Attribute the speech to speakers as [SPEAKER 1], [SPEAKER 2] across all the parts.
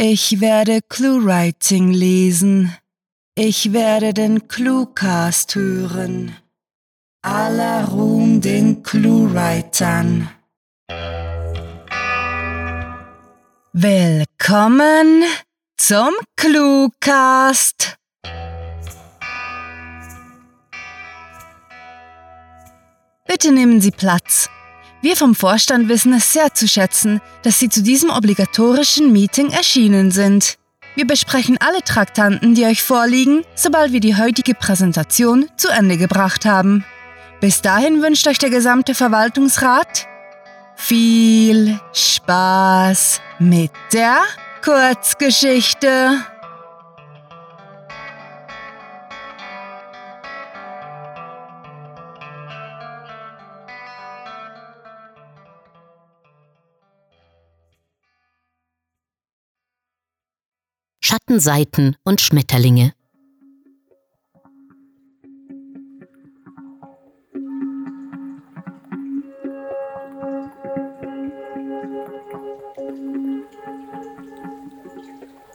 [SPEAKER 1] Ich werde Clue-Writing lesen. Ich werde den Cluecast hören. Aller Ruhm den Clue-Writern. Willkommen zum Cluecast. Bitte nehmen Sie Platz. Wir vom Vorstand wissen es sehr zu schätzen, dass Sie zu diesem obligatorischen Meeting erschienen sind. Wir besprechen alle Traktanten, die euch vorliegen, sobald wir die heutige Präsentation zu Ende gebracht haben. Bis dahin wünscht euch der gesamte Verwaltungsrat viel Spaß mit der Kurzgeschichte.
[SPEAKER 2] Schattenseiten und Schmetterlinge.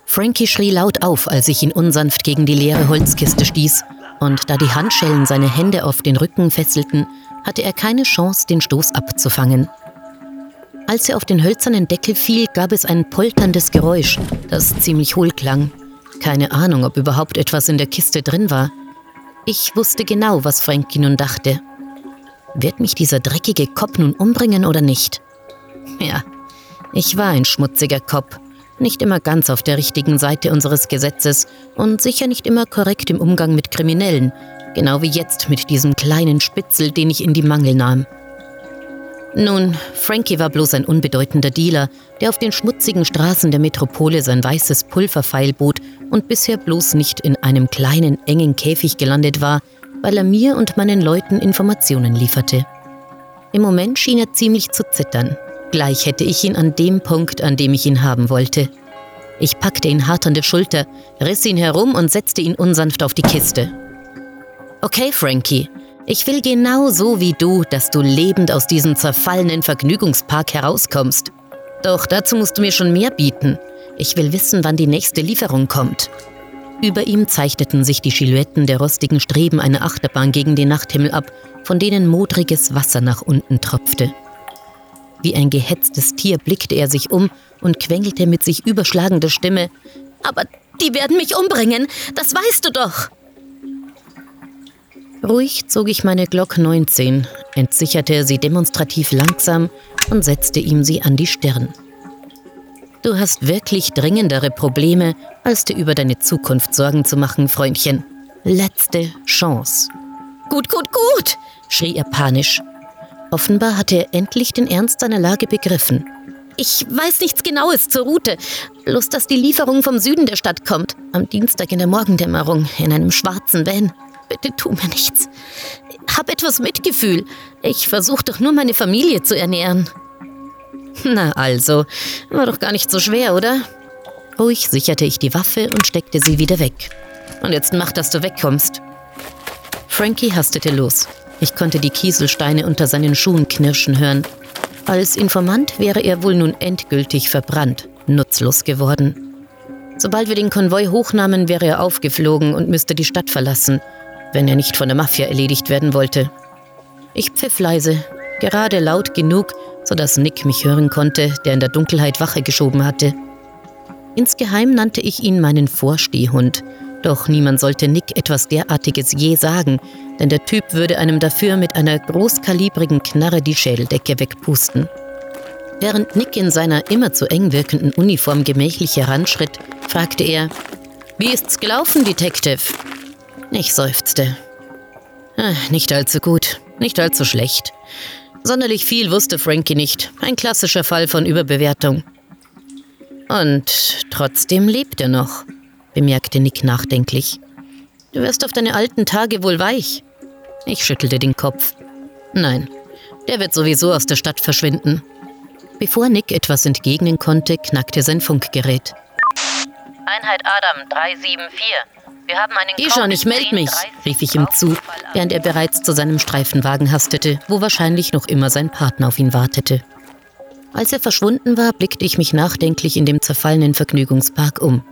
[SPEAKER 2] Frankie schrie laut auf, als ich ihn unsanft gegen die leere Holzkiste stieß, und da die Handschellen seine Hände auf den Rücken fesselten, hatte er keine Chance, den Stoß abzufangen. Als er auf den hölzernen Deckel fiel, gab es ein polterndes Geräusch, das ziemlich hohl klang. Keine Ahnung, ob überhaupt etwas in der Kiste drin war. Ich wusste genau, was Frankie nun dachte. Wird mich dieser dreckige Kopf nun umbringen oder nicht? Ja, ich war ein schmutziger Kopf, nicht immer ganz auf der richtigen Seite unseres Gesetzes und sicher nicht immer korrekt im Umgang mit Kriminellen, genau wie jetzt mit diesem kleinen Spitzel, den ich in die Mangel nahm. Nun, Frankie war bloß ein unbedeutender Dealer, der auf den schmutzigen Straßen der Metropole sein weißes Pulver feilbot und bisher bloß nicht in einem kleinen, engen Käfig gelandet war, weil er mir und meinen Leuten Informationen lieferte. Im Moment schien er ziemlich zu zittern. Gleich hätte ich ihn an dem Punkt, an dem ich ihn haben wollte. Ich packte ihn hart an der Schulter, riss ihn herum und setzte ihn unsanft auf die Kiste. Okay, Frankie, ich will genau so wie du, dass du lebend aus diesem zerfallenen Vergnügungspark herauskommst. Doch dazu musst du mir schon mehr bieten. Ich will wissen, wann die nächste Lieferung kommt. Über ihm zeichneten sich die Silhouetten der rostigen Streben einer Achterbahn gegen den Nachthimmel ab, von denen modriges Wasser nach unten tropfte. Wie ein gehetztes Tier blickte er sich um und quengelte mit sich überschlagender Stimme: Aber die werden mich umbringen, das weißt du doch! Ruhig zog ich meine Glock 19, entsicherte sie demonstrativ langsam und setzte ihm sie an die Stirn. Du hast wirklich dringendere Probleme, als dir über deine Zukunft Sorgen zu machen, Freundchen. Letzte Chance. Gut, gut, gut, schrie er panisch. Offenbar hatte er endlich den Ernst seiner Lage begriffen. Ich weiß nichts Genaues zur Route, bloß dass die Lieferung vom Süden der Stadt kommt, am Dienstag in der Morgendämmerung in einem schwarzen Van. Bitte tu mir nichts. Hab etwas Mitgefühl. Ich versuche doch nur meine Familie zu ernähren. Na also, war doch gar nicht so schwer, oder? Ruhig sicherte ich die Waffe und steckte sie wieder weg. Und jetzt mach, dass du wegkommst. Frankie hastete los. Ich konnte die Kieselsteine unter seinen Schuhen knirschen hören. Als Informant wäre er wohl nun endgültig verbrannt, nutzlos geworden. Sobald wir den Konvoi hochnahmen, wäre er aufgeflogen und müsste die Stadt verlassen wenn er nicht von der Mafia erledigt werden wollte. Ich pfiff leise, gerade laut genug, sodass Nick mich hören konnte, der in der Dunkelheit Wache geschoben hatte. Insgeheim nannte ich ihn meinen Vorstehhund, doch niemand sollte Nick etwas derartiges je sagen, denn der Typ würde einem dafür mit einer großkalibrigen Knarre die Schädeldecke wegpusten. Während Nick in seiner immer zu eng wirkenden Uniform gemächlich heranschritt, fragte er: Wie ist's gelaufen, Detective? Ich seufzte. Ach, nicht allzu gut, nicht allzu schlecht. Sonderlich viel wusste Frankie nicht. Ein klassischer Fall von Überbewertung. Und trotzdem lebt er noch, bemerkte Nick nachdenklich. Du wirst auf deine alten Tage wohl weich. Ich schüttelte den Kopf. Nein, der wird sowieso aus der Stadt verschwinden. Bevor Nick etwas entgegnen konnte, knackte sein Funkgerät.
[SPEAKER 3] Einheit Adam 374. Wir haben einen
[SPEAKER 2] Geh schon, ich melde mich, rief ich ihm zu, während er bereits zu seinem Streifenwagen hastete, wo wahrscheinlich noch immer sein Partner auf ihn wartete. Als er verschwunden war, blickte ich mich nachdenklich in dem zerfallenen Vergnügungspark um.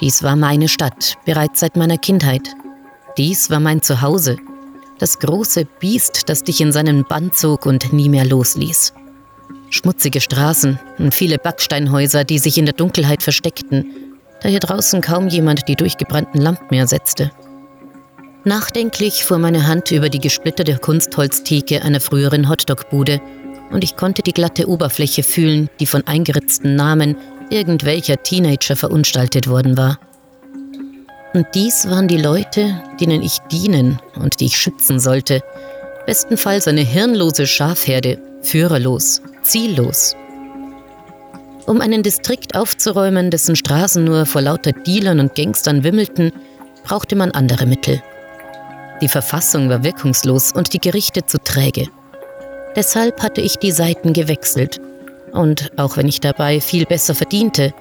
[SPEAKER 2] Dies war meine Stadt, bereits seit meiner Kindheit. Dies war mein Zuhause, das große Biest, das dich in seinen Bann zog und nie mehr losließ. Schmutzige Straßen und viele Backsteinhäuser, die sich in der Dunkelheit versteckten, da hier draußen kaum jemand die durchgebrannten Lampen mehr setzte. Nachdenklich fuhr meine Hand über die gesplitterte Kunstholztheke einer früheren Hotdog-Bude und ich konnte die glatte Oberfläche fühlen, die von eingeritzten Namen irgendwelcher Teenager verunstaltet worden war. Und dies waren die Leute, denen ich dienen und die ich schützen sollte. Bestenfalls eine hirnlose Schafherde, führerlos, ziellos. Um einen Distrikt aufzuräumen, dessen Straßen nur vor lauter Dealern und Gangstern wimmelten, brauchte man andere Mittel. Die Verfassung war wirkungslos und die Gerichte zu träge. Deshalb hatte ich die Seiten gewechselt. Und auch wenn ich dabei viel besser verdiente,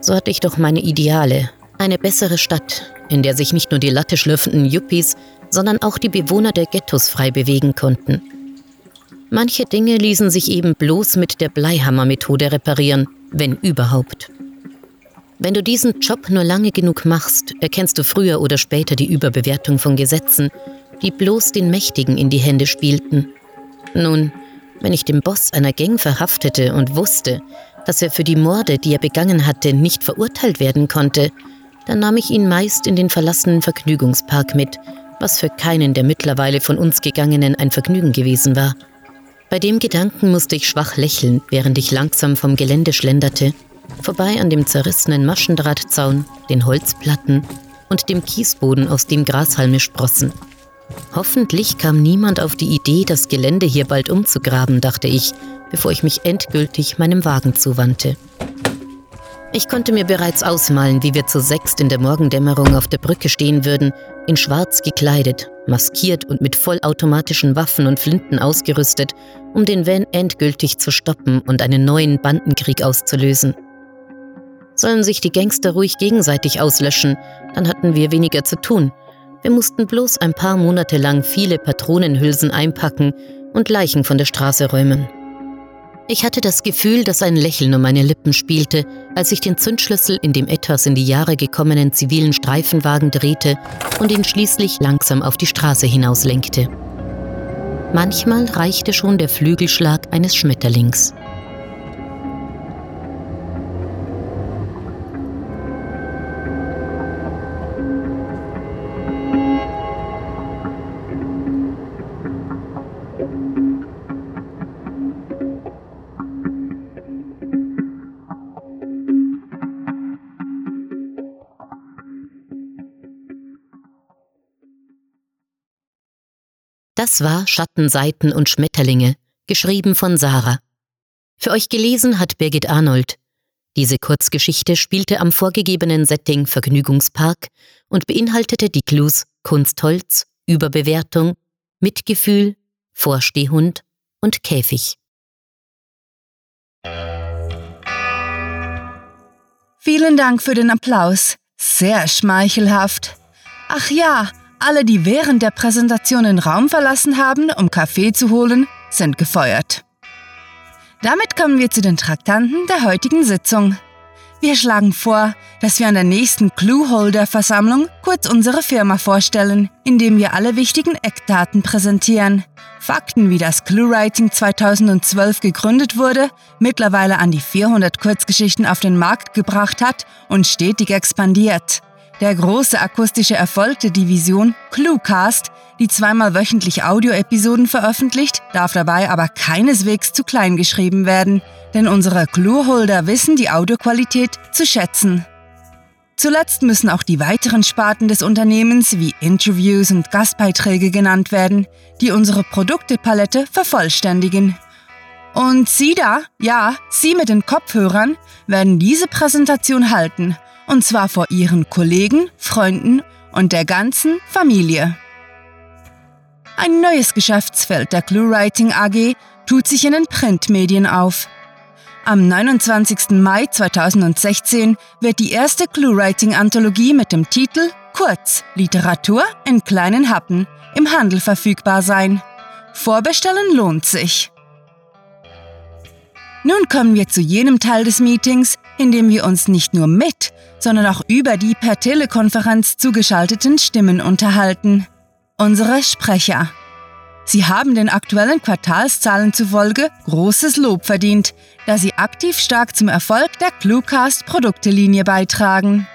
[SPEAKER 2] so hatte ich doch meine Ideale. Eine bessere Stadt, in der sich nicht nur die Latte schlürfenden Yuppies, sondern auch die Bewohner der Ghettos frei bewegen konnten. Manche Dinge ließen sich eben bloß mit der Bleihammer-Methode reparieren, wenn überhaupt. Wenn du diesen Job nur lange genug machst, erkennst du früher oder später die Überbewertung von Gesetzen, die bloß den Mächtigen in die Hände spielten. Nun, wenn ich den Boss einer Gang verhaftete und wusste, dass er für die Morde, die er begangen hatte, nicht verurteilt werden konnte, dann nahm ich ihn meist in den verlassenen Vergnügungspark mit, was für keinen der mittlerweile von uns Gegangenen ein Vergnügen gewesen war. Bei dem Gedanken musste ich schwach lächeln, während ich langsam vom Gelände schlenderte, vorbei an dem zerrissenen Maschendrahtzaun, den Holzplatten und dem Kiesboden, aus dem Grashalme sprossen. Hoffentlich kam niemand auf die Idee, das Gelände hier bald umzugraben, dachte ich, bevor ich mich endgültig meinem Wagen zuwandte. Ich konnte mir bereits ausmalen, wie wir zu sechst in der Morgendämmerung auf der Brücke stehen würden, in schwarz gekleidet, maskiert und mit vollautomatischen Waffen und Flinten ausgerüstet, um den Van endgültig zu stoppen und einen neuen Bandenkrieg auszulösen. Sollen sich die Gangster ruhig gegenseitig auslöschen, dann hatten wir weniger zu tun. Wir mussten bloß ein paar Monate lang viele Patronenhülsen einpacken und Leichen von der Straße räumen. Ich hatte das Gefühl, dass ein Lächeln um meine Lippen spielte, als ich den Zündschlüssel in dem etwas in die Jahre gekommenen zivilen Streifenwagen drehte und ihn schließlich langsam auf die Straße hinauslenkte. Manchmal reichte schon der Flügelschlag eines Schmetterlings. Das war Schattenseiten und Schmetterlinge, geschrieben von Sarah. Für euch gelesen hat Birgit Arnold. Diese Kurzgeschichte spielte am vorgegebenen Setting Vergnügungspark und beinhaltete die Clues Kunstholz, Überbewertung, Mitgefühl, Vorstehhund und Käfig.
[SPEAKER 1] Vielen Dank für den Applaus. Sehr schmeichelhaft. Ach ja, alle, die während der Präsentation den Raum verlassen haben, um Kaffee zu holen, sind gefeuert. Damit kommen wir zu den Traktanten der heutigen Sitzung. Wir schlagen vor, dass wir an der nächsten Clueholder-Versammlung kurz unsere Firma vorstellen, indem wir alle wichtigen Eckdaten präsentieren. Fakten wie das ClueWriting 2012 gegründet wurde, mittlerweile an die 400 Kurzgeschichten auf den Markt gebracht hat und stetig expandiert. Der große akustische Erfolg der Division Cluecast, die zweimal wöchentlich Audioepisoden veröffentlicht, darf dabei aber keineswegs zu klein geschrieben werden, denn unsere Clueholder wissen die Audioqualität zu schätzen. Zuletzt müssen auch die weiteren Sparten des Unternehmens wie Interviews und Gastbeiträge genannt werden, die unsere Produktepalette vervollständigen. Und Sie da, ja, Sie mit den Kopfhörern, werden diese Präsentation halten und zwar vor ihren Kollegen, Freunden und der ganzen Familie. Ein neues Geschäftsfeld der ClueWriting AG tut sich in den Printmedien auf. Am 29. Mai 2016 wird die erste ClueWriting-Anthologie mit dem Titel Kurz Literatur in kleinen Happen im Handel verfügbar sein. Vorbestellen lohnt sich. Nun kommen wir zu jenem Teil des Meetings, in dem wir uns nicht nur mit, sondern auch über die per Telekonferenz zugeschalteten Stimmen unterhalten. Unsere Sprecher. Sie haben den aktuellen Quartalszahlen zufolge großes Lob verdient, da sie aktiv stark zum Erfolg der Cluecast Produktelinie beitragen.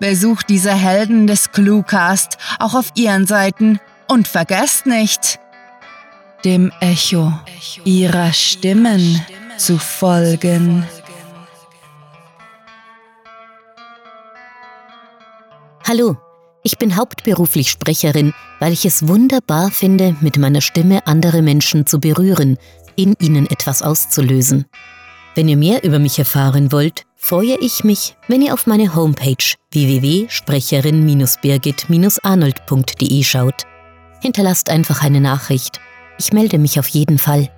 [SPEAKER 1] Besucht diese Helden des Cluecast auch auf ihren Seiten und vergesst nicht, dem Echo ihrer Stimmen zu folgen.
[SPEAKER 2] Hallo, ich bin hauptberuflich Sprecherin, weil ich es wunderbar finde, mit meiner Stimme andere Menschen zu berühren, in ihnen etwas auszulösen. Wenn ihr mehr über mich erfahren wollt, freue ich mich, wenn ihr auf meine Homepage www.sprecherin-birgit-arnold.de schaut. Hinterlasst einfach eine Nachricht. Ich melde mich auf jeden Fall.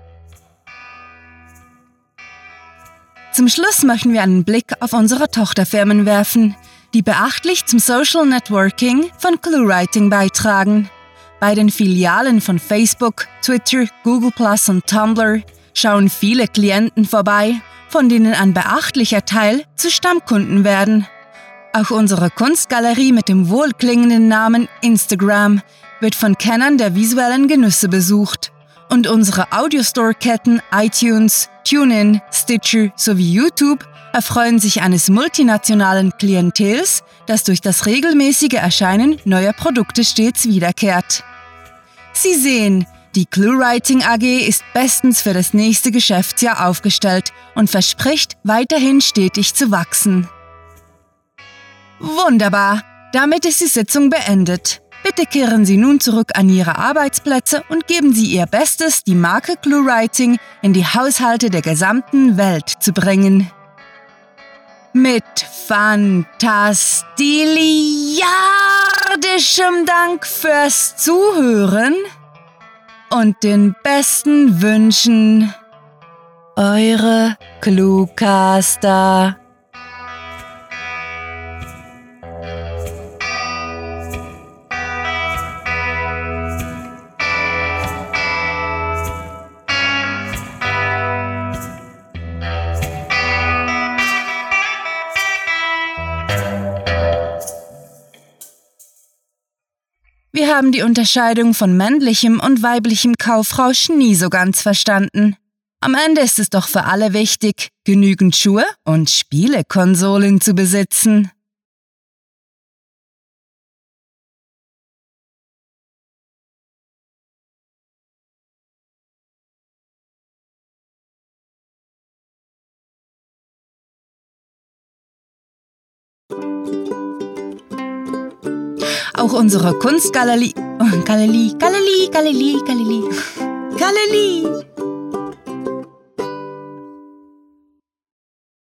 [SPEAKER 1] Zum Schluss möchten wir einen Blick auf unsere Tochterfirmen werfen, die beachtlich zum Social Networking von ClueWriting beitragen. Bei den Filialen von Facebook, Twitter, Google Plus und Tumblr schauen viele Klienten vorbei, von denen ein beachtlicher Teil zu Stammkunden werden. Auch unsere Kunstgalerie mit dem wohlklingenden Namen Instagram wird von Kennern der visuellen Genüsse besucht. Und unsere Audiostore-Ketten iTunes, TuneIn, Stitcher sowie YouTube erfreuen sich eines multinationalen Klientels, das durch das regelmäßige Erscheinen neuer Produkte stets wiederkehrt. Sie sehen, die ClueWriting AG ist bestens für das nächste Geschäftsjahr aufgestellt und verspricht weiterhin stetig zu wachsen. Wunderbar, damit ist die Sitzung beendet. Bitte kehren Sie nun zurück an Ihre Arbeitsplätze und geben Sie Ihr Bestes, die Marke ClueWriting in die Haushalte der gesamten Welt zu bringen mit fantastiliardischem Dank fürs Zuhören und den besten Wünschen. Eure Cluecaster. Haben die Unterscheidung von männlichem und weiblichem Kaufrausch nie so ganz verstanden. Am Ende ist es doch für alle wichtig, genügend Schuhe und Spielekonsolen zu besitzen. Auch unsere Kunstgalerie. Galerie, Galerie, Galerie, Galerie. Galerie.